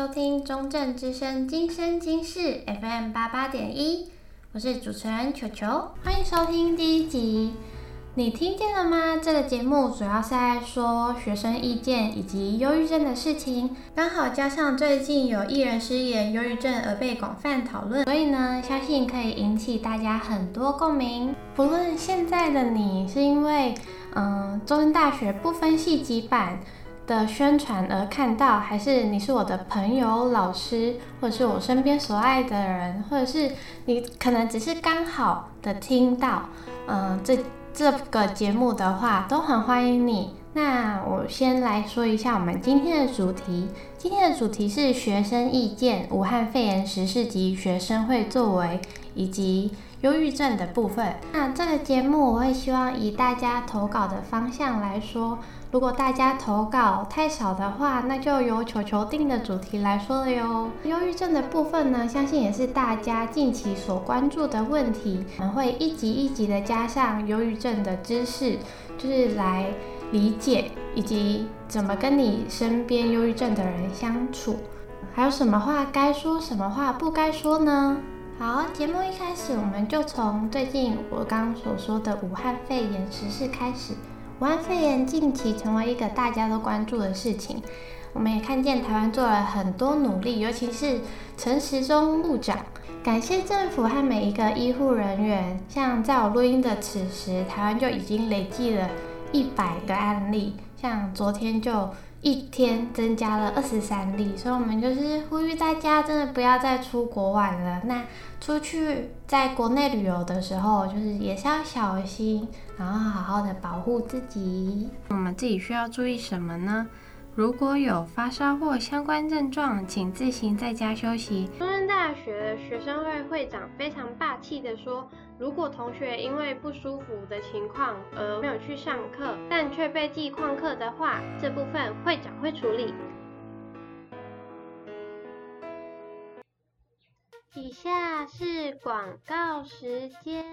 收听中正之声今生今世 FM 八八点一，我是主持人球球，欢迎收听第一集。你听见了吗？这个节目主要是在说学生意见以及忧郁症的事情，刚好加上最近有艺人失言忧郁症而被广泛讨论，所以呢，相信可以引起大家很多共鸣。不论现在的你是因为嗯，中正大学不分系级版的宣传而看到，还是你是我的朋友、老师，或者是我身边所爱的人，或者是你可能只是刚好的听到，嗯，这这个节目的话，都很欢迎你。那我先来说一下我们今天的主题，今天的主题是学生意见、武汉肺炎时事及学生会作为，以及忧郁症的部分。那这个节目我会希望以大家投稿的方向来说。如果大家投稿太少的话，那就由球球定的主题来说了哟。忧郁症的部分呢，相信也是大家近期所关注的问题。我们会一集一集的加上忧郁症的知识，就是来理解以及怎么跟你身边忧郁症的人相处，还有什么话该说，什么话不该说呢？好，节目一开始，我们就从最近我刚刚所说的武汉肺炎时事开始。武汉肺炎近期成为一个大家都关注的事情，我们也看见台湾做了很多努力，尤其是陈时中部长，感谢政府和每一个医护人员。像在我录音的此时，台湾就已经累计了一百个案例，像昨天就。一天增加了二十三例，所以我们就是呼吁大家真的不要再出国玩了。那出去在国内旅游的时候，就是也是要小心，然后好好的保护自己。我们自己需要注意什么呢？如果有发烧或相关症状，请自行在家休息。中山大学的学生会会长非常霸气的说：“如果同学因为不舒服的情况而没有去上课，但却被记旷课的话，这部分会长会处理。”以下是广告时间。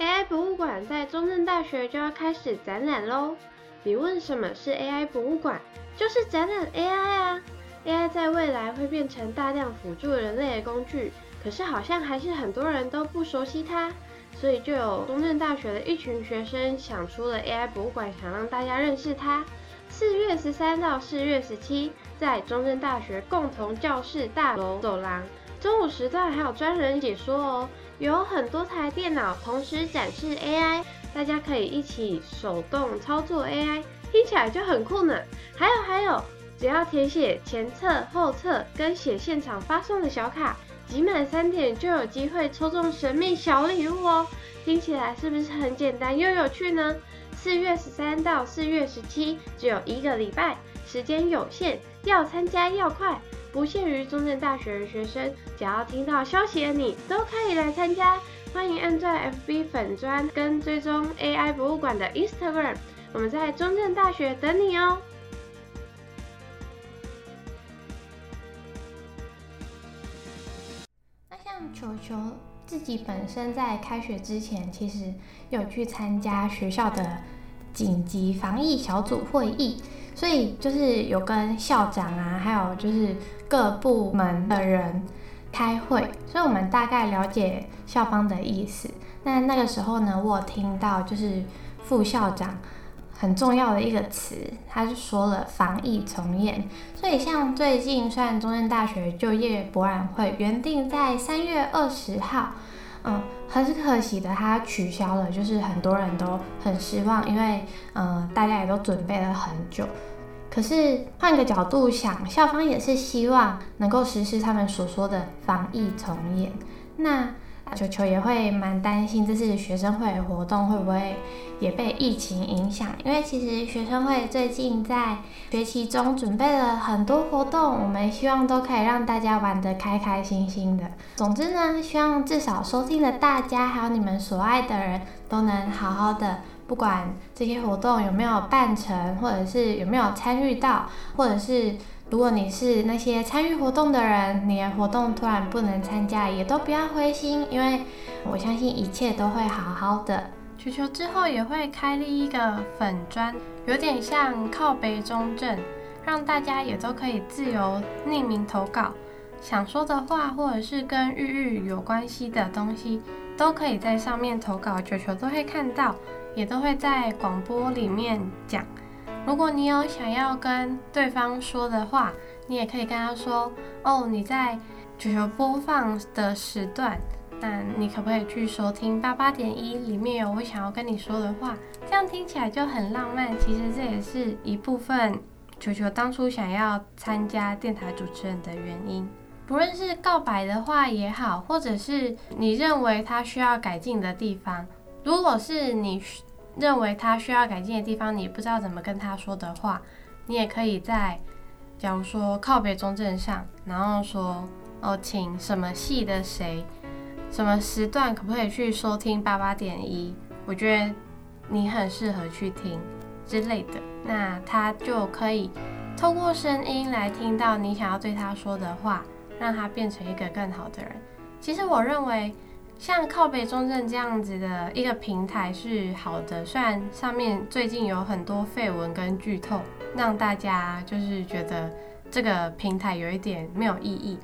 AI 博物馆在中正大学就要开始展览喽。你问什么是 AI 博物馆？就是展览 AI 啊！AI 在未来会变成大量辅助人类的工具，可是好像还是很多人都不熟悉它，所以就有中正大学的一群学生想出了 AI 博物馆，想让大家认识它。四月十三到四月十七，在中正大学共同教室大楼走廊，中午时段还有专人解说哦，有很多台电脑同时展示 AI。大家可以一起手动操作 AI，听起来就很酷呢。还有还有，只要填写前测、后测跟写现场发送的小卡，集满三点就有机会抽中神秘小礼物哦。听起来是不是很简单又有趣呢？四月十三到四月十七，只有一个礼拜，时间有限，要参加要快，不限于中正大学的学生，只要听到消息的你都可以来参加。欢迎按赞 FB 粉砖跟追踪 AI 博物馆的 Instagram，我们在中正大学等你哦。像球球自己本身在开学之前，其实有去参加学校的紧急防疫小组会议，所以就是有跟校长啊，还有就是各部门的人。开会，所以我们大概了解校方的意思。那那个时候呢，我听到就是副校长很重要的一个词，他就说了防疫重演。所以像最近，虽然中正大学就业博览会原定在三月二十号，嗯，很可惜的，他取消了，就是很多人都很失望，因为嗯，大家也都准备了很久。可是换个角度想，校方也是希望能够实施他们所说的防疫重演。那球球也会蛮担心，这次学生会活动会不会也被疫情影响？因为其实学生会最近在学期中准备了很多活动，我们希望都可以让大家玩得开开心心的。总之呢，希望至少收听的大家还有你们所爱的人都能好好的。不管这些活动有没有办成，或者是有没有参与到，或者是如果你是那些参与活动的人，你的活动突然不能参加，也都不要灰心，因为我相信一切都会好好的。球球之后也会开立一个粉砖，有点像靠北中正，让大家也都可以自由匿名投稿，想说的话或者是跟玉玉有关系的东西，都可以在上面投稿，球球都会看到，也都会在广播里面讲。如果你有想要跟对方说的话，你也可以跟他说哦，你在球球播放的时段，那你可不可以去收听八八点一？里面有我想要跟你说的话，这样听起来就很浪漫。其实这也是一部分球球当初想要参加电台主持人的原因。不论是告白的话也好，或者是你认为他需要改进的地方，如果是你。认为他需要改进的地方，你不知道怎么跟他说的话，你也可以在，假如说靠北中正上，然后说哦，请什么系的谁，什么时段可不可以去收听八八点一？我觉得你很适合去听之类的，那他就可以透过声音来听到你想要对他说的话，让他变成一个更好的人。其实我认为。像靠北中正这样子的一个平台是好的，虽然上面最近有很多绯闻跟剧透，让大家就是觉得这个平台有一点没有意义。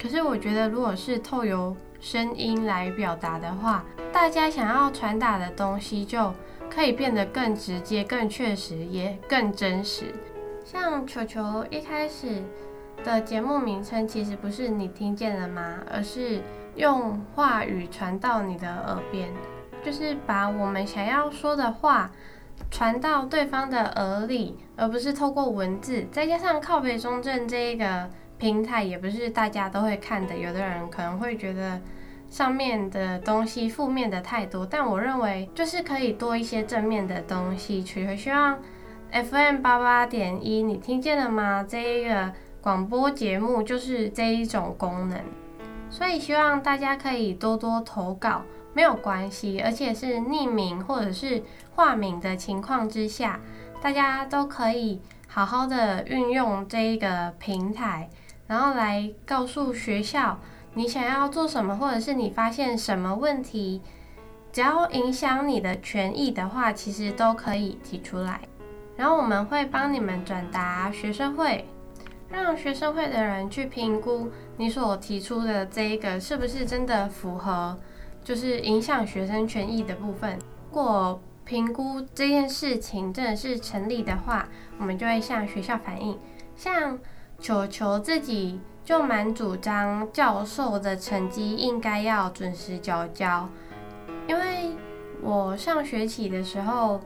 可是我觉得，如果是透由声音来表达的话，大家想要传达的东西就可以变得更直接、更确实，也更真实。像球球一开始的节目名称其实不是你听见了吗？而是。用话语传到你的耳边，就是把我们想要说的话传到对方的耳里，而不是透过文字。再加上靠北中正这一个平台，也不是大家都会看的。有的人可能会觉得上面的东西负面的太多，但我认为就是可以多一些正面的东西。取回希望 FM 八八点一，你听见了吗？这一个广播节目就是这一种功能。所以希望大家可以多多投稿，没有关系，而且是匿名或者是化名的情况之下，大家都可以好好的运用这一个平台，然后来告诉学校你想要做什么，或者是你发现什么问题，只要影响你的权益的话，其实都可以提出来，然后我们会帮你们转达学生会。让学生会的人去评估你所提出的这一个是不是真的符合，就是影响学生权益的部分。如果评估这件事情真的是成立的话，我们就会向学校反映。像球球自己就蛮主张教授的成绩应该要准时交交，因为我上学期的时候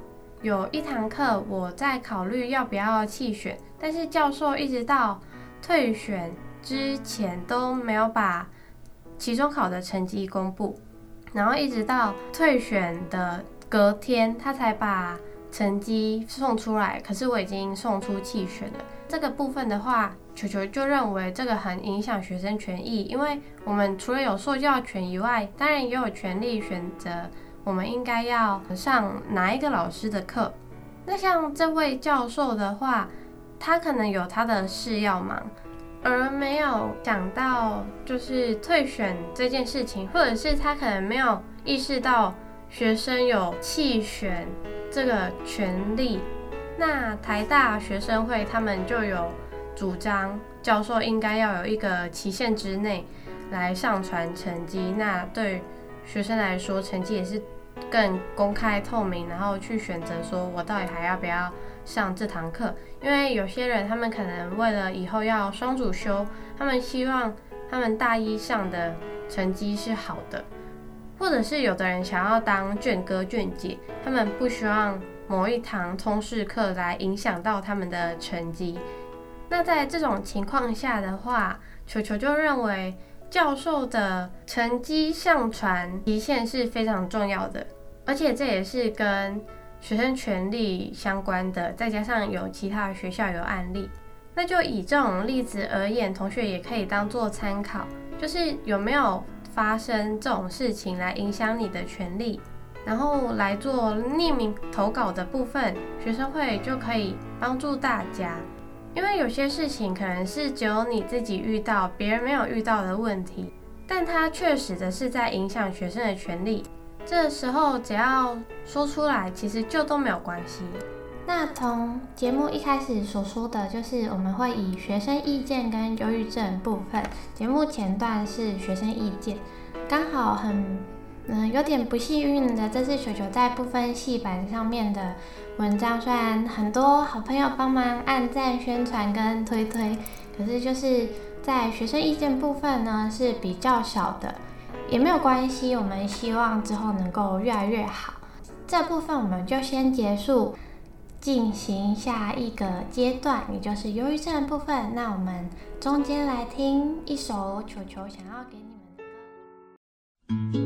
有一堂课我在考虑要不要弃选。但是教授一直到退选之前都没有把期中考的成绩公布，然后一直到退选的隔天，他才把成绩送出来。可是我已经送出弃选了。这个部分的话，球球就认为这个很影响学生权益，因为我们除了有受教权以外，当然也有权利选择我们应该要上哪一个老师的课。那像这位教授的话，他可能有他的事要忙，而没有想到就是退选这件事情，或者是他可能没有意识到学生有弃选这个权利。那台大学生会他们就有主张，教授应该要有一个期限之内来上传成绩。那对学生来说，成绩也是更公开透明，然后去选择说我到底还要不要上这堂课。因为有些人，他们可能为了以后要双主修，他们希望他们大一上的成绩是好的，或者是有的人想要当卷哥卷姐，他们不希望某一堂通识课来影响到他们的成绩。那在这种情况下的话，球球就认为教授的成绩上传极限是非常重要的，而且这也是跟学生权利相关的，再加上有其他学校有案例，那就以这种例子而言，同学也可以当做参考，就是有没有发生这种事情来影响你的权利，然后来做匿名投稿的部分，学生会就可以帮助大家，因为有些事情可能是只有你自己遇到，别人没有遇到的问题，但它确实的是在影响学生的权利。这时候只要说出来，其实就都没有关系。那从节目一开始所说的就是，我们会以学生意见跟忧郁症部分，节目前段是学生意见，刚好很嗯有点不幸运的，这次球球在部分戏版上面的文章，虽然很多好朋友帮忙按赞、宣传跟推推，可是就是在学生意见部分呢是比较小的。也没有关系，我们希望之后能够越来越好。这部分我们就先结束，进行下一个阶段，也就是忧郁症的部分。那我们中间来听一首球球想要给你们的歌。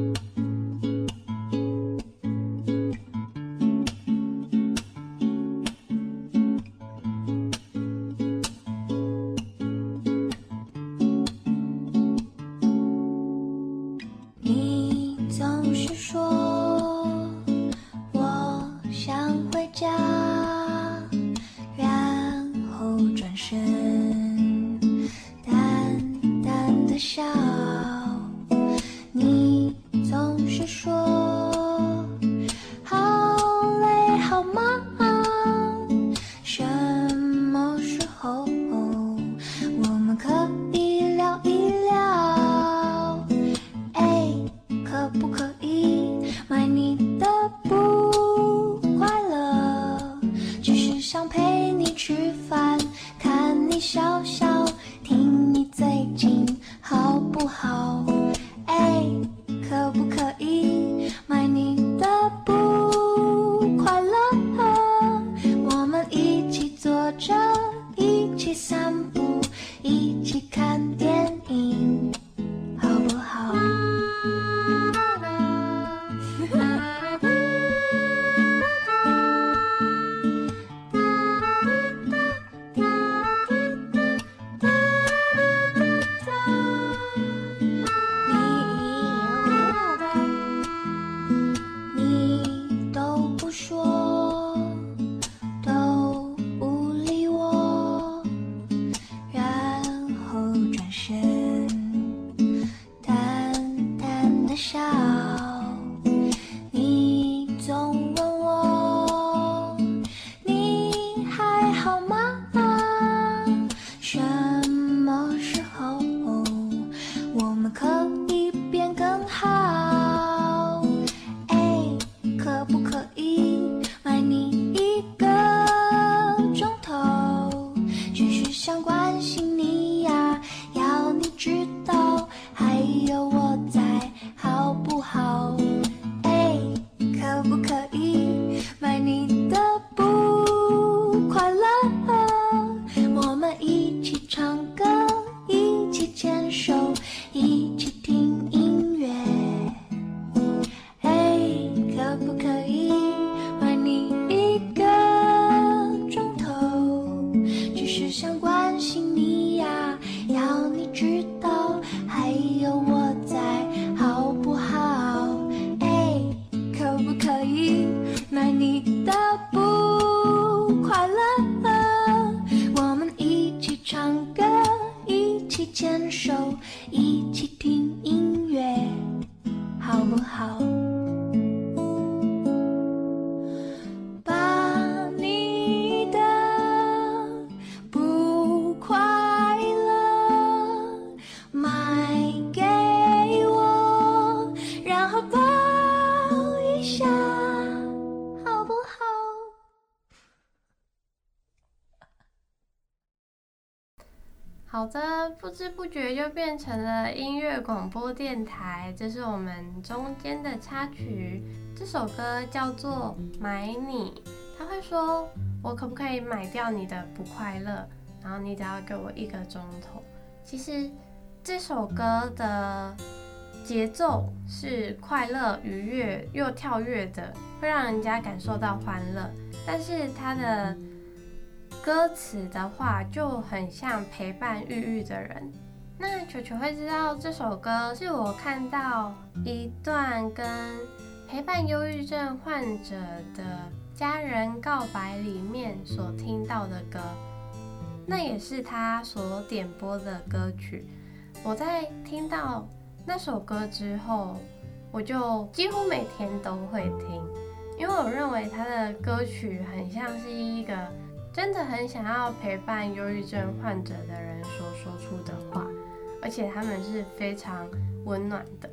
不知不觉就变成了音乐广播电台。这是我们中间的插曲，这首歌叫做《买你》。他会说：“我可不可以买掉你的不快乐？然后你只要给我一个钟头。”其实这首歌的节奏是快乐、愉悦又跳跃的，会让人家感受到欢乐。但是它的歌词的话就很像陪伴郁郁的人。那球球会知道这首歌是我看到一段跟陪伴忧郁症患者的家人告白里面所听到的歌，那也是他所点播的歌曲。我在听到那首歌之后，我就几乎每天都会听，因为我认为他的歌曲很像是一个真的很想要陪伴忧郁症患者的人所说出的话，而且他们是非常温暖的。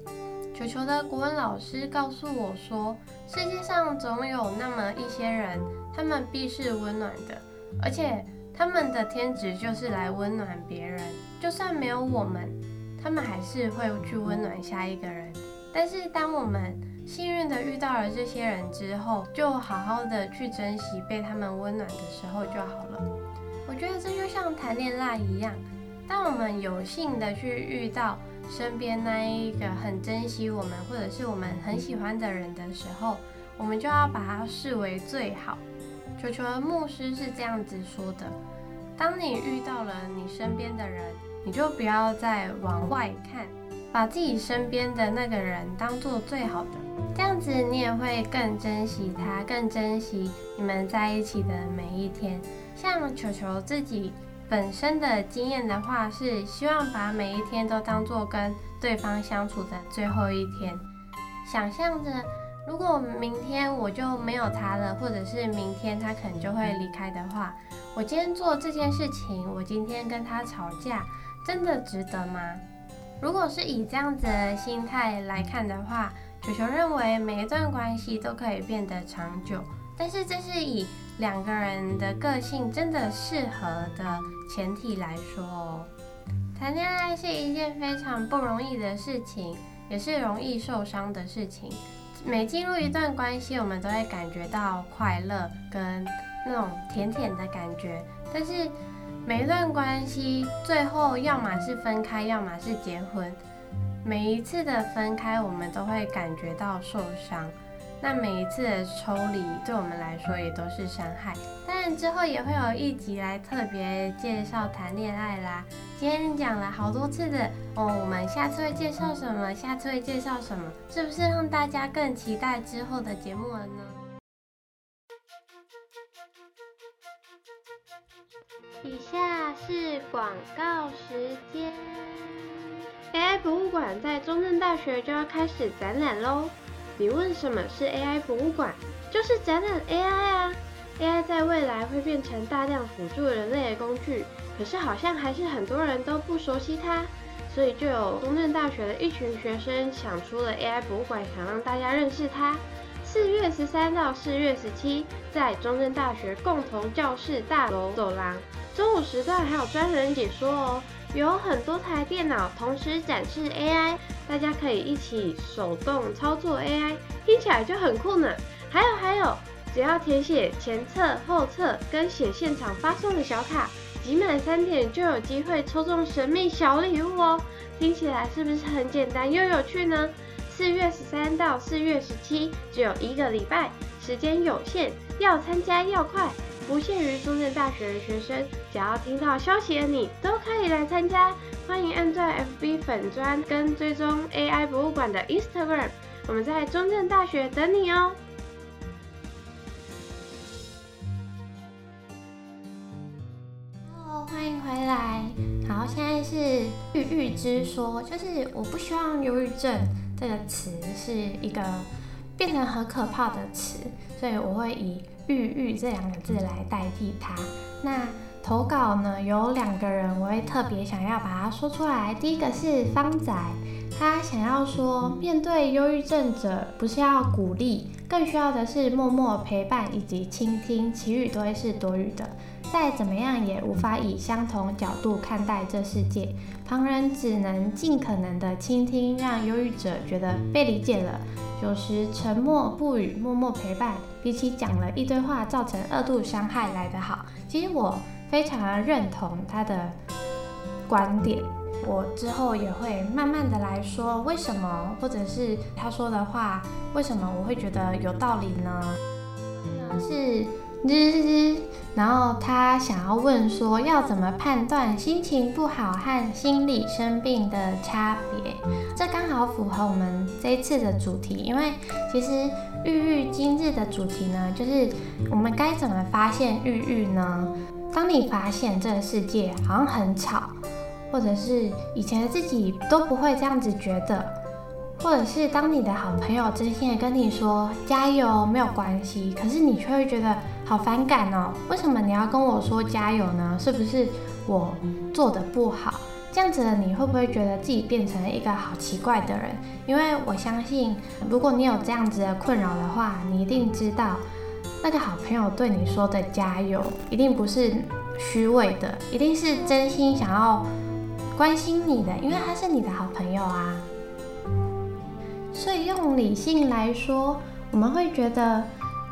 球球的国文老师告诉我说，世界上总有那么一些人，他们必是温暖的，而且他们的天职就是来温暖别人。就算没有我们，他们还是会去温暖下一个人。但是当我们幸运的遇到了这些人之后，就好好的去珍惜被他们温暖的时候就好了。我觉得这就像谈恋爱一样，当我们有幸的去遇到。身边那一个很珍惜我们，或者是我们很喜欢的人的时候，我们就要把它视为最好。球球的牧师是这样子说的：当你遇到了你身边的人，你就不要再往外看，把自己身边的那个人当做最好的，这样子你也会更珍惜他，更珍惜你们在一起的每一天。像球球自己。本身的经验的话，是希望把每一天都当做跟对方相处的最后一天。想象着，如果明天我就没有他了，或者是明天他可能就会离开的话，我今天做这件事情，我今天跟他吵架，真的值得吗？如果是以这样子的心态来看的话，球球认为每一段关系都可以变得长久，但是这是以两个人的个性真的适合的前提来说哦，谈恋爱是一件非常不容易的事情，也是容易受伤的事情。每进入一段关系，我们都会感觉到快乐跟那种甜甜的感觉，但是每一段关系最后要么是分开，要么是结婚。每一次的分开，我们都会感觉到受伤。那每一次的抽离对我们来说也都是伤害，当然之后也会有一集来特别介绍谈恋爱啦。今天讲了好多次的哦，我们下次会介绍什么？下次会介绍什么？是不是让大家更期待之后的节目了呢？以下是广告时间。AI 博物馆在中正大学就要开始展览喽。你问什么是 AI 博物馆？就是展览 AI 啊！AI 在未来会变成大量辅助人类的工具，可是好像还是很多人都不熟悉它，所以就有中正大学的一群学生想出了 AI 博物馆，想让大家认识它。四月十三到四月十七，在中正大学共同教室大楼走廊，中午时段还有专人解说哦。有很多台电脑同时展示 AI，大家可以一起手动操作 AI，听起来就很酷呢。还有还有，只要填写前侧、后侧跟写现场发送的小卡，集满三点就有机会抽中神秘小礼物哦。听起来是不是很简单又有趣呢？四月十三到四月十七，只有一个礼拜，时间有限，要参加要快。不限于中正大学的学生，只要听到消息的你都可以来参加。欢迎按赞 FB 粉砖跟追踪 AI 博物馆的 Instagram，我们在中正大学等你哦。Hello，欢迎回来。好，现在是郁郁之说，就是我不希望忧郁症这个词是一个变成很可怕的词，所以我会以。郁郁这两个字来代替它。那投稿呢，有两个人，我会特别想要把它说出来。第一个是方仔，他想要说，面对忧郁症者，不是要鼓励，更需要的是默默陪伴以及倾听，其余都会是多余的。再怎么样也无法以相同角度看待这世界，旁人只能尽可能的倾听，让忧郁者觉得被理解了。有时沉默不语，默默陪伴，比起讲了一堆话造成二度伤害来得好。其实我非常认同他的观点，我之后也会慢慢的来说为什么，或者是他说的话为什么我会觉得有道理呢？是日日。然后他想要问说，要怎么判断心情不好和心理生病的差别？这刚好符合我们这一次的主题，因为其实郁郁今日的主题呢，就是我们该怎么发现郁郁呢？当你发现这个世界好像很吵，或者是以前的自己都不会这样子觉得，或者是当你的好朋友真心的跟你说加油，没有关系，可是你却会觉得好反感哦，为什么你要跟我说加油呢？是不是我做的不好？这样子的你会不会觉得自己变成了一个好奇怪的人？因为我相信，如果你有这样子的困扰的话，你一定知道那个好朋友对你说的加油，一定不是虚伪的，一定是真心想要关心你的，因为他是你的好朋友啊。所以用理性来说，我们会觉得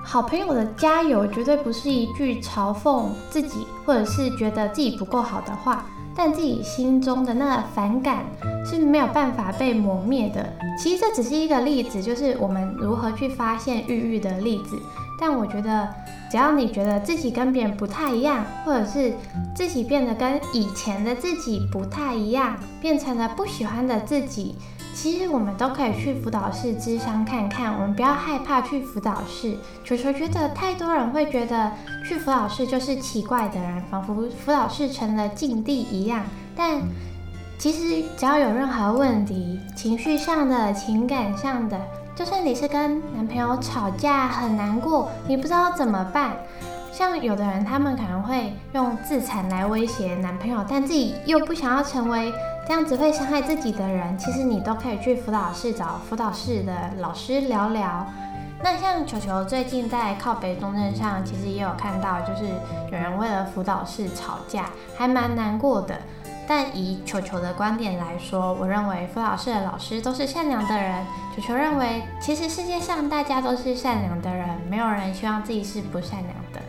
好朋友的加油绝对不是一句嘲讽自己，或者是觉得自己不够好的话，但自己心中的那个反感是没有办法被磨灭的。其实这只是一个例子，就是我们如何去发现郁郁的例子。但我觉得，只要你觉得自己跟别人不太一样，或者是自己变得跟以前的自己不太一样，变成了不喜欢的自己。其实我们都可以去辅导室咨商看看，我们不要害怕去辅导室。球球觉得太多人会觉得去辅导室就是奇怪的人，仿佛辅导室成了禁地一样。但其实只要有任何问题，情绪上的、情感上的，就算你是跟男朋友吵架很难过，你不知道怎么办。像有的人，他们可能会用自残来威胁男朋友，但自己又不想要成为这样子会伤害自己的人。其实你都可以去辅导室找辅导室的老师聊聊。那像球球最近在靠北中正上，其实也有看到，就是有人为了辅导室吵架，还蛮难过的。但以球球的观点来说，我认为辅导室的老师都是善良的人。球球认为，其实世界上大家都是善良的人，没有人希望自己是不善良的。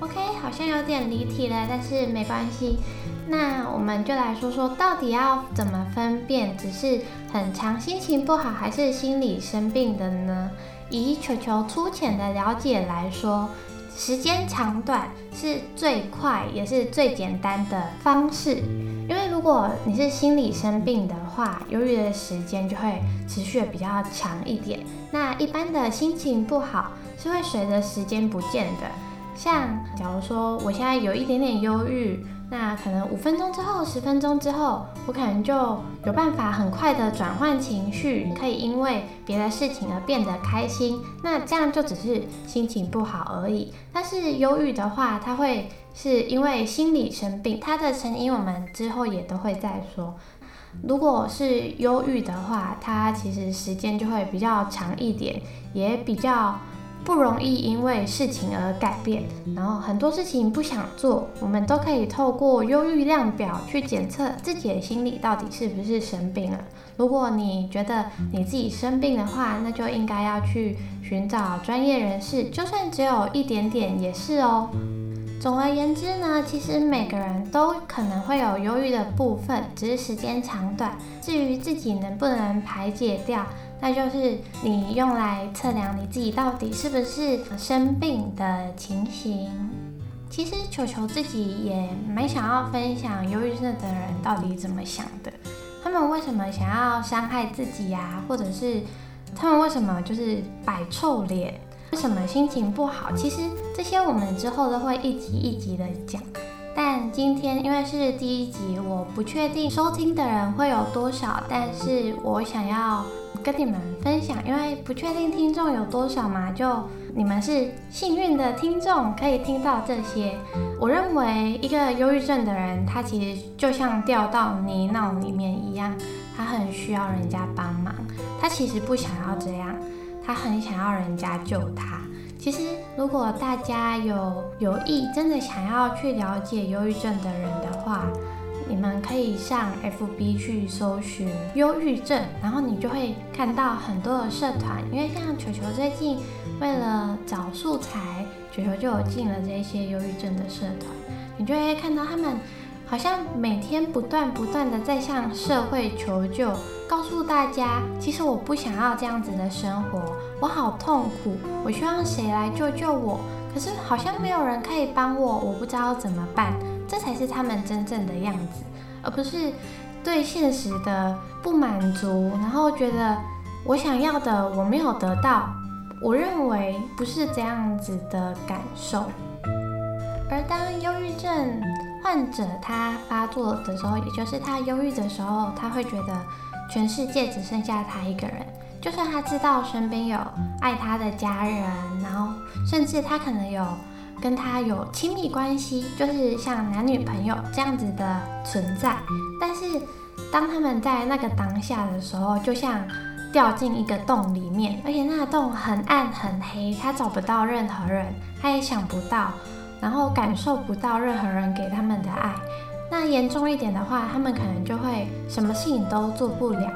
OK，好像有点离题了，但是没关系。那我们就来说说，到底要怎么分辨，只是很常心情不好，还是心理生病的呢？以球球粗浅的了解来说，时间长短是最快也是最简单的方式。因为如果你是心理生病的话，忧郁的时间就会持续的比较长一点。那一般的心情不好是会随着时间不见的。像假如说我现在有一点点忧郁，那可能五分钟之后、十分钟之后，我可能就有办法很快的转换情绪，可以因为别的事情而变得开心。那这样就只是心情不好而已。但是忧郁的话，它会是因为心理生病，它的成因我们之后也都会再说。如果是忧郁的话，它其实时间就会比较长一点，也比较。不容易因为事情而改变，然后很多事情不想做，我们都可以透过忧郁量表去检测自己的心理到底是不是生病了。如果你觉得你自己生病的话，那就应该要去寻找专业人士，就算只有一点点也是哦。总而言之呢，其实每个人都可能会有忧郁的部分，只是时间长短。至于自己能不能排解掉，那就是你用来测量你自己到底是不是生病的情形。其实球球自己也蛮想要分享忧郁症的人到底怎么想的，他们为什么想要伤害自己呀？或者是他们为什么就是摆臭脸？为什么心情不好？其实这些我们之后都会一集一集的讲。但今天因为是第一集，我不确定收听的人会有多少，但是我想要跟你们分享，因为不确定听众有多少嘛，就你们是幸运的听众，可以听到这些。我认为一个忧郁症的人，他其实就像掉到泥淖里面一样，他很需要人家帮忙，他其实不想要这样。他很想要人家救他。其实，如果大家有有意，真的想要去了解忧郁症的人的话，你们可以上 FB 去搜寻忧郁症，然后你就会看到很多的社团。因为像球球最近为了找素材，球球就有进了这些忧郁症的社团，你就会看到他们。好像每天不断不断的在向社会求救，告诉大家，其实我不想要这样子的生活，我好痛苦，我希望谁来救救我，可是好像没有人可以帮我，我不知道怎么办，这才是他们真正的样子，而不是对现实的不满足，然后觉得我想要的我没有得到，我认为不是这样子的感受，而当忧郁症。患者他发作的时候，也就是他忧郁的时候，他会觉得全世界只剩下他一个人。就算他知道身边有爱他的家人，然后甚至他可能有跟他有亲密关系，就是像男女朋友这样子的存在，但是当他们在那个当下的时候，就像掉进一个洞里面，而且那个洞很暗很黑，他找不到任何人，他也想不到，然后感受不到任何人给他们的爱。那严重一点的话，他们可能就会什么事情都做不了。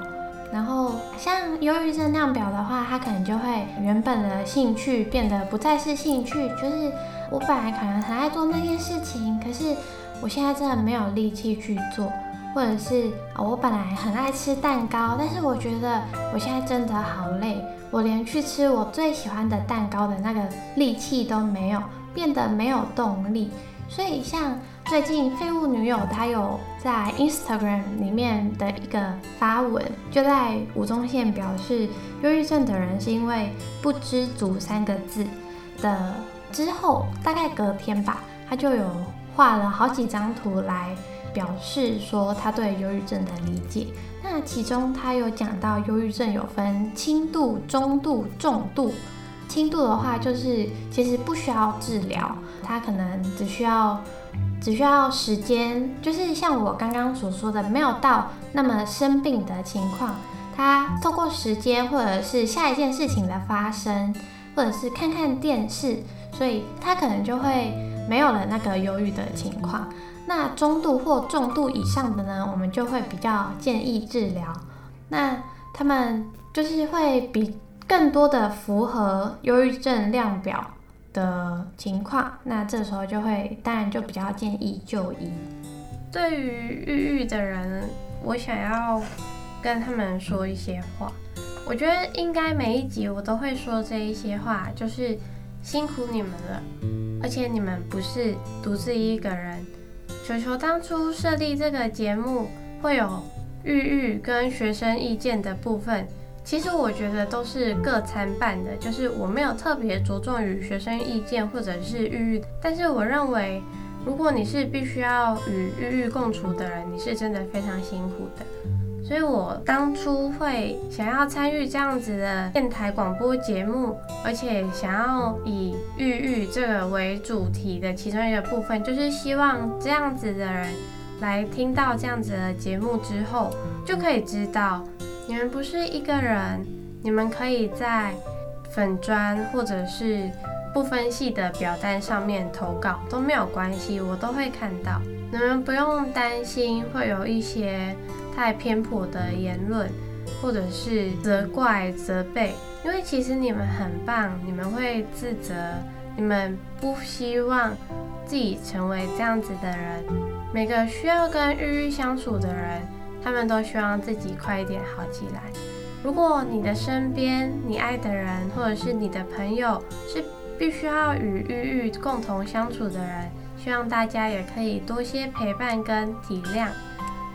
然后像忧郁症量表的话，他可能就会原本的兴趣变得不再是兴趣，就是我本来可能很爱做那件事情，可是我现在真的没有力气去做，或者是我本来很爱吃蛋糕，但是我觉得我现在真的好累，我连去吃我最喜欢的蛋糕的那个力气都没有，变得没有动力。所以像最近废物女友她有在 Instagram 里面的一个发文，就在吴宗宪表示忧郁症的人是因为不知足三个字的之后，大概隔天吧，他就有画了好几张图来表示说他对忧郁症的理解。那其中他有讲到忧郁症有分轻度、中度、重度。轻度的话就是其实不需要治疗，他可能只需要只需要时间，就是像我刚刚所说的，没有到那么生病的情况，他透过时间或者是下一件事情的发生，或者是看看电视，所以他可能就会没有了那个忧郁的情况。那中度或重度以上的呢，我们就会比较建议治疗。那他们就是会比。更多的符合忧郁症量表的情况，那这时候就会，当然就比较建议就医。对于抑郁的人，我想要跟他们说一些话。我觉得应该每一集我都会说这一些话，就是辛苦你们了，而且你们不是独自一个人。球球当初设立这个节目，会有郁郁跟学生意见的部分。其实我觉得都是各参半的，就是我没有特别着重于学生意见或者是郁郁，但是我认为，如果你是必须要与郁郁共处的人，你是真的非常辛苦的。所以我当初会想要参与这样子的电台广播节目，而且想要以郁郁这个为主题的其中一个部分，就是希望这样子的人来听到这样子的节目之后，就可以知道。你们不是一个人，你们可以在粉砖或者是不分系的表单上面投稿都没有关系，我都会看到。你们不用担心会有一些太偏颇的言论，或者是责怪、责备，因为其实你们很棒，你们会自责，你们不希望自己成为这样子的人。每个需要跟郁郁相处的人。他们都希望自己快一点好起来。如果你的身边你爱的人，或者是你的朋友是必须要与郁郁共同相处的人，希望大家也可以多些陪伴跟体谅，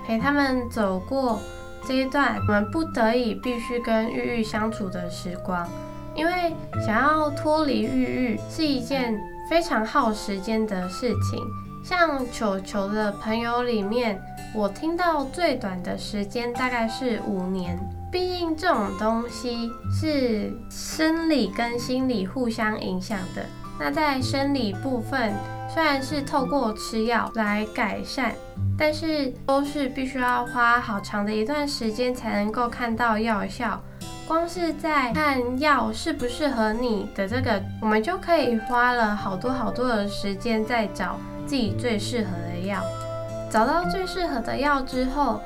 陪他们走过这一段我们不得已必须跟郁郁相处的时光。因为想要脱离郁郁是一件非常耗时间的事情。像球球的朋友里面，我听到最短的时间大概是五年。毕竟这种东西是生理跟心理互相影响的。那在生理部分，虽然是透过吃药来改善，但是都是必须要花好长的一段时间才能够看到药效。光是在看药适不适合你的这个，我们就可以花了好多好多的时间在找。自己最适合的药，找到最适合的药之后，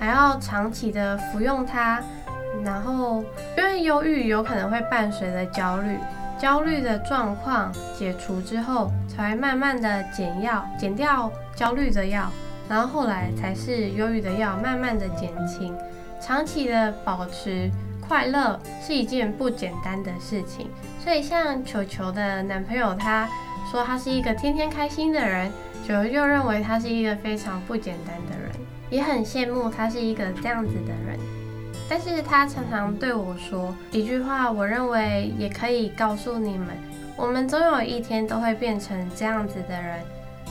还要长期的服用它，然后因为忧郁有可能会伴随着焦虑，焦虑的状况解除之后，才慢慢的减药，减掉焦虑的药，然后后来才是忧郁的药慢慢的减轻。长期的保持快乐是一件不简单的事情，所以像球球的男朋友他。说他是一个天天开心的人球，就认为他是一个非常不简单的人，也很羡慕他是一个这样子的人。但是他常常对我说一句话，我认为也可以告诉你们：我们总有一天都会变成这样子的人，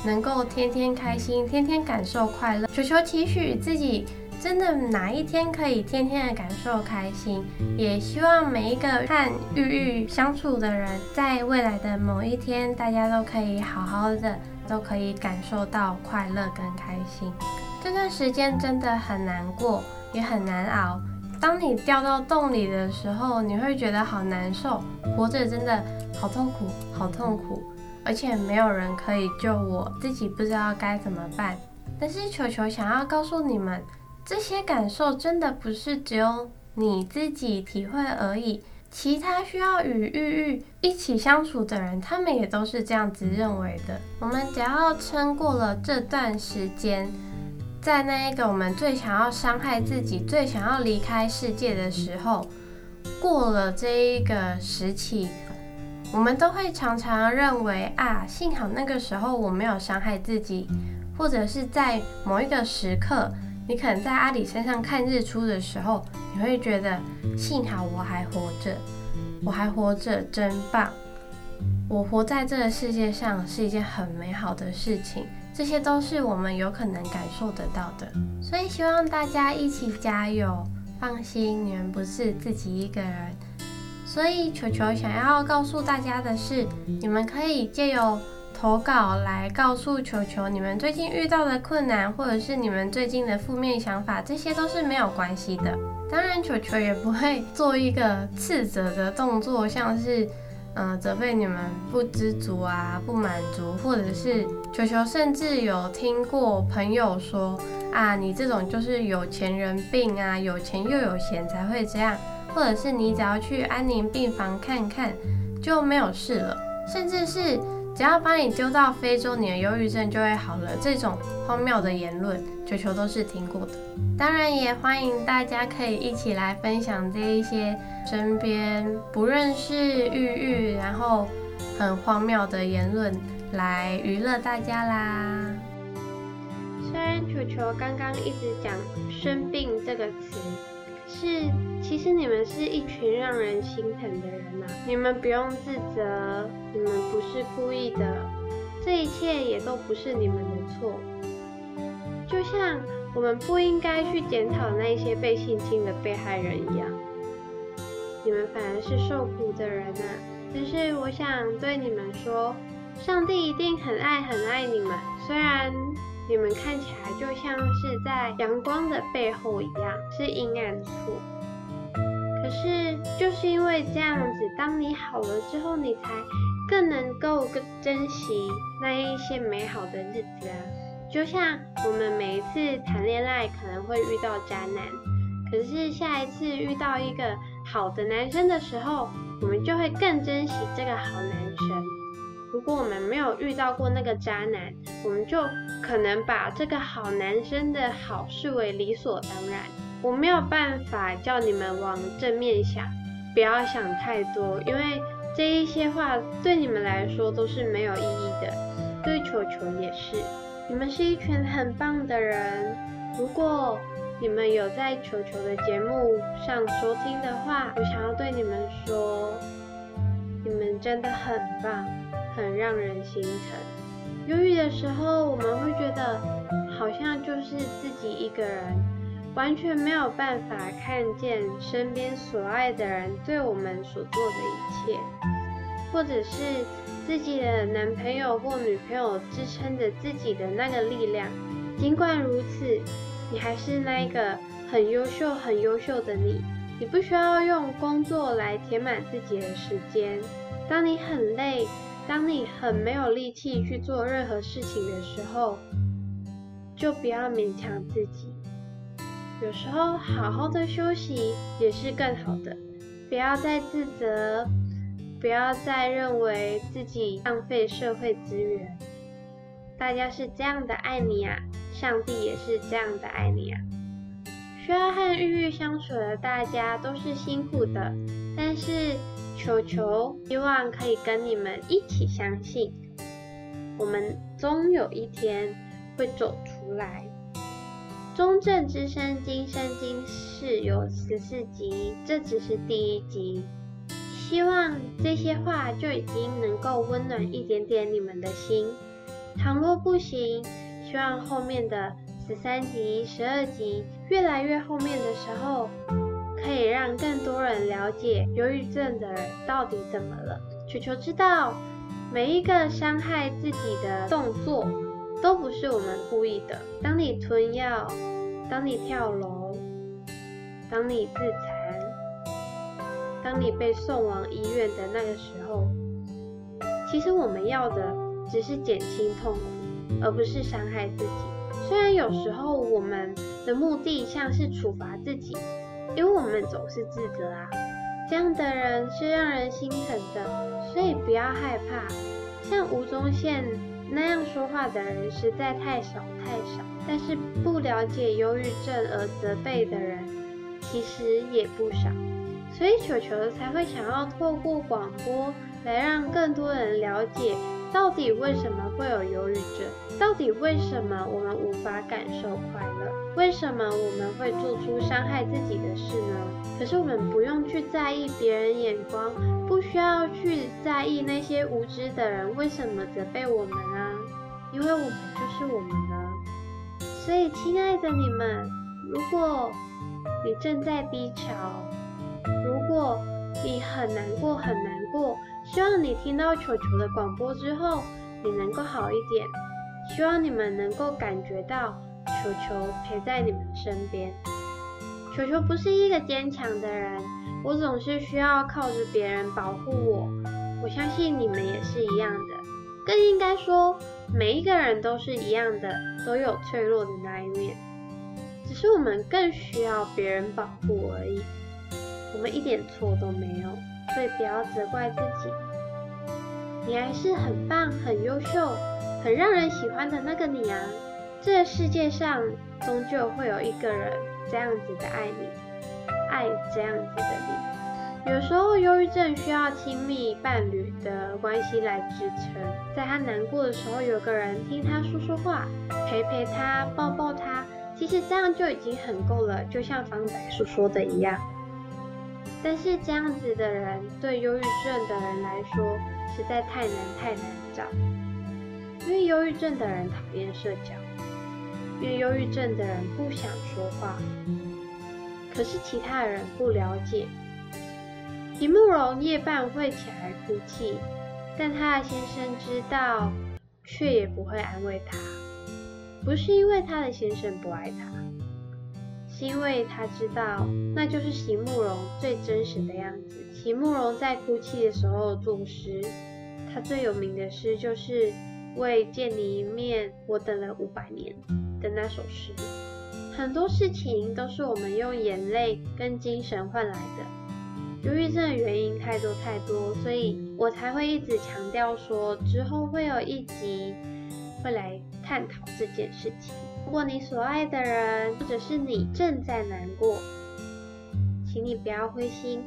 能够天天开心，天天感受快乐。求求期许自己真的哪一天可以天天的感受开心，也希望每一个和郁郁相处的人，在未来的某一天，大家都可以好好的，都可以感受到快乐跟开心。这段时间真的很难过，也很难熬。当你掉到洞里的时候，你会觉得好难受，活着真的好痛苦，好痛苦，而且没有人可以救我，自己不知道该怎么办。但是球球想要告诉你们。这些感受真的不是只有你自己体会而已，其他需要与郁郁一起相处的人，他们也都是这样子认为的。我们只要撑过了这段时间，在那一个我们最想要伤害自己、最想要离开世界的时候，过了这一个时期，我们都会常常认为啊，幸好那个时候我没有伤害自己，或者是在某一个时刻。你可能在阿里山上看日出的时候，你会觉得幸好我还活着，我还活着真棒，我活在这个世界上是一件很美好的事情，这些都是我们有可能感受得到的。所以希望大家一起加油，放心，你们不是自己一个人。所以球球想要告诉大家的是，你们可以借由。投稿来告诉球球你们最近遇到的困难，或者是你们最近的负面想法，这些都是没有关系的。当然，球球也不会做一个斥责的动作，像是嗯、呃、责备你们不知足啊、不满足，或者是球球甚至有听过朋友说啊，你这种就是有钱人病啊，有钱又有闲才会这样，或者是你只要去安宁病房看看就没有事了，甚至是。只要把你丢到非洲，你的忧郁症就会好了。这种荒谬的言论，球球都是听过的。当然，也欢迎大家可以一起来分享这一些身边不认识郁郁，然后很荒谬的言论，来娱乐大家啦。虽然球球刚刚一直讲“生病”这个词。是，其实你们是一群让人心疼的人呐、你们不用自责，你们不是故意的，这一切也都不是你们的错。就像我们不应该去检讨那些被性侵的被害人一样，你们反而是受苦的人呐、啊。但是我想对你们说，上帝一定很爱很爱你们，虽然。你们看起来就像是在阳光的背后一样，是阴暗处。可是就是因为这样子，当你好了之后，你才更能够更珍惜那一些美好的日子啊。就像我们每一次谈恋爱可能会遇到渣男，可是下一次遇到一个好的男生的时候，我们就会更珍惜这个好男生。如果我们没有遇到过那个渣男，我们就可能把这个好男生的好视为理所当然。我没有办法叫你们往正面想，不要想太多，因为这一些话对你们来说都是没有意义的。对球球也是，你们是一群很棒的人。如果你们有在球球的节目上收听的话，我想要对你们说，你们真的很棒。很让人心疼。忧郁的时候，我们会觉得好像就是自己一个人，完全没有办法看见身边所爱的人对我们所做的一切，或者是自己的男朋友或女朋友支撑着自己的那个力量。尽管如此，你还是那一个很优秀、很优秀的你。你不需要用工作来填满自己的时间。当你很累。当你很没有力气去做任何事情的时候，就不要勉强自己。有时候好好的休息也是更好的。不要再自责，不要再认为自己浪费社会资源。大家是这样的爱你啊，上帝也是这样的爱你啊。需要和郁郁相处的大家都是辛苦的，但是。球球希望可以跟你们一起相信，我们终有一天会走出来。中正之声今生今世有十四集，这只是第一集。希望这些话就已经能够温暖一点点你们的心。倘若不行，希望后面的十三集、十二集越来越后面的时候，可以让更多人了解忧郁症的人到底怎么了。球球知道，每一个伤害自己的动作都不是我们故意的。当你吞药，当你跳楼，当你自残，当你被送往医院的那个时候，其实我们要的只是减轻痛苦，而不是伤害自己。虽然有时候我们的目的像是处罚自己，因为我们总是自责啊。这样的人是让人心疼的，所以不要害怕。像吴宗宪那样说话的人实在太少太少，但是不了解忧郁症而责备的人其实也不少。所以球球才会想要透过广播来让更多人了解。到底为什么会有忧郁症？到底为什么我们无法感受快乐？为什么我们会做出伤害自己的事呢？可是我们不用去在意别人眼光，不需要去在意那些无知的人为什么责备我们啊？因为我们就是我们呢。所以，亲爱的你们，如果你正在低潮，如果你很难过，很难过。希望你听到球球的广播之后，你能够好一点。希望你们能够感觉到球球陪在你们身边。球球不是一个坚强的人，我总是需要靠着别人保护我。我相信你们也是一样的，更应该说，每一个人都是一样的，都有脆弱的那一面。只是我们更需要别人保护而已。我们一点错都没有。所以不要责怪自己，你还是很棒、很优秀、很让人喜欢的那个你啊！这世界上终究会有一个人这样子的爱你，爱这样子的你。有时候忧郁症需要亲密伴侣的关系来支撑，在他难过的时候，有个人听他说说话，陪陪他，抱抱他，其实这样就已经很够了。就像方仔所说的一样。但是这样子的人，对忧郁症的人来说实在太难太难找，因为忧郁症的人讨厌社交，因为忧郁症的人不想说话。可是其他人不了解，席慕蓉夜半会起来哭泣，但她的先生知道，却也不会安慰她，不是因为她的先生不爱她。因为他知道，那就是席慕蓉最真实的样子。席慕蓉在哭泣的时候作诗，他最有名的诗就是“为见你一面，我等了五百年”的那首诗。很多事情都是我们用眼泪跟精神换来的。忧郁症的原因太多太多，所以我才会一直强调说，之后会有一集会来探讨这件事情。如果你所爱的人，或者是你正在难过，请你不要灰心，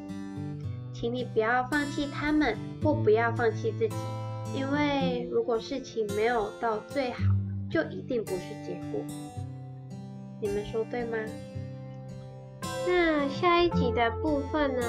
请你不要放弃他们，或不要放弃自己，因为如果事情没有到最好，就一定不是结果。你们说对吗？那下一集的部分呢？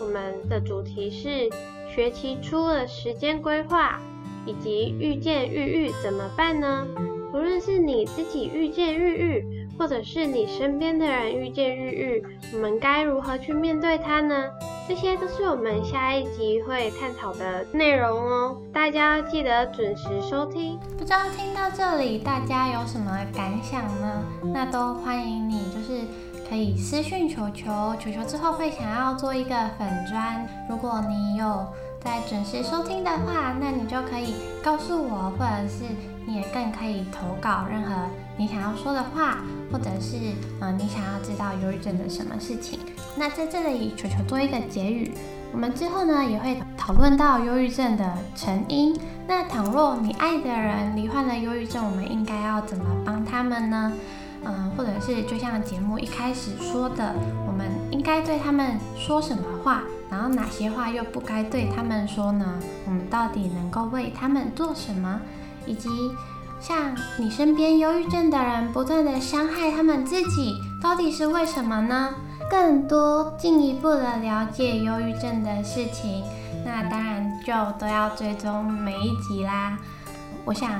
我们的主题是学期初的时间规划，以及遇见郁郁怎么办呢？无论是你自己遇见郁郁，或者是你身边的人遇见郁郁，我们该如何去面对它呢？这些都是我们下一集会探讨的内容哦，大家记得准时收听。不知道听到这里大家有什么感想呢？那都欢迎你，就是可以私讯球球，球球之后会想要做一个粉专，如果你有在准时收听的话，那你就可以告诉我，或者是。你也更可以投稿任何你想要说的话，或者是呃你想要知道忧郁症的什么事情。那在这里，球球做一个结语。我们之后呢也会讨论到忧郁症的成因。那倘若你爱的人罹患了忧郁症，我们应该要怎么帮他们呢？嗯、或者是就像节目一开始说的，我们应该对他们说什么话，然后哪些话又不该对他们说呢？我们到底能够为他们做什么？以及像你身边忧郁症的人不断的伤害他们自己，到底是为什么呢？更多进一步的了解忧郁症的事情，那当然就都要追踪每一集啦。我想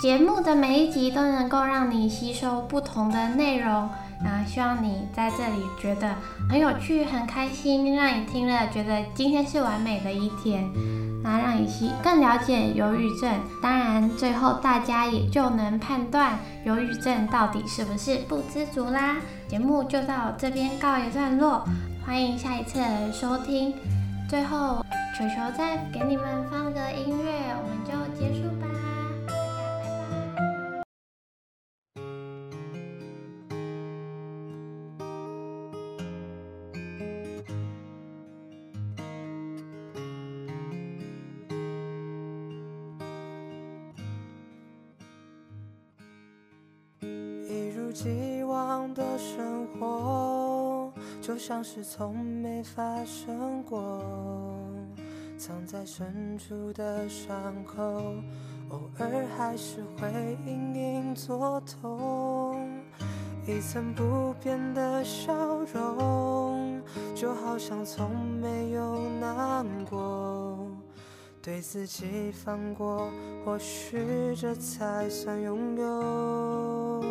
节目的每一集都能够让你吸收不同的内容，然后希望你在这里觉得很有趣、很开心，让你听了觉得今天是完美的一天，然后让你更了解忧郁症。当然，最后大家也就能判断忧郁症到底是不是不知足啦。节目就到这边告一段落，欢迎下一次收听。最后，球球再给你们放个音乐，我们是从没发生过。藏在深处的伤口，偶尔还是会隐隐作痛。一成不变的笑容，就好像从没有难过。对自己放过，或许这才算拥有。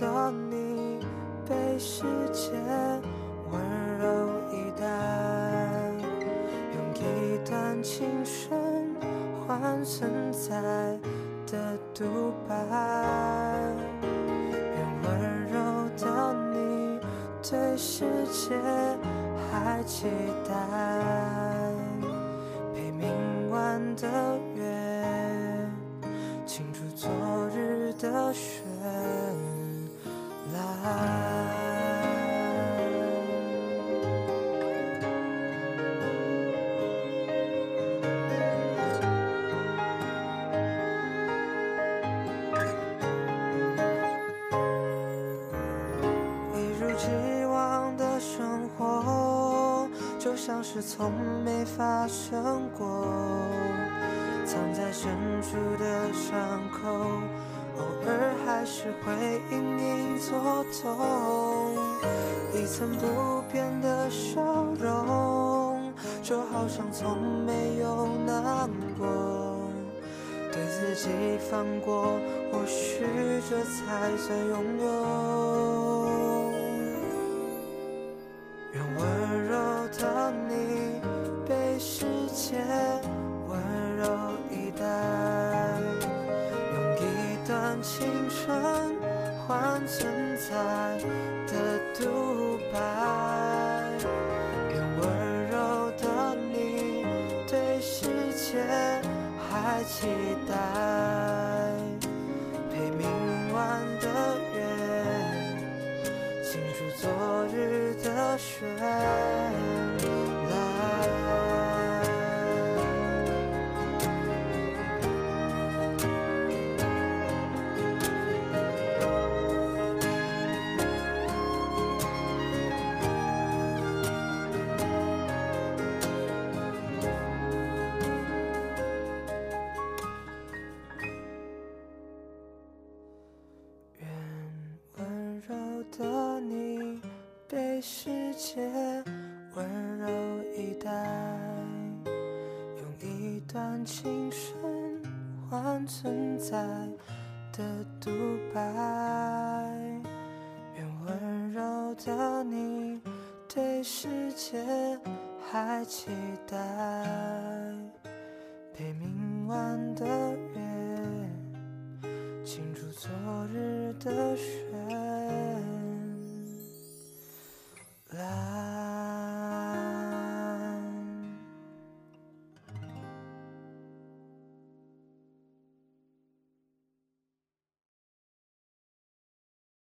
的你被世界温柔以待，用一段青春换存在的独白。愿温柔的你对世界还期待，是从没发生过，藏在深处的伤口。偶尔还是会隐隐作痛，一成不变的笑容，就好像从没有难过。对自己放过，或许这才算拥有。在期待，陪明晚的月，清楚昨日的雪。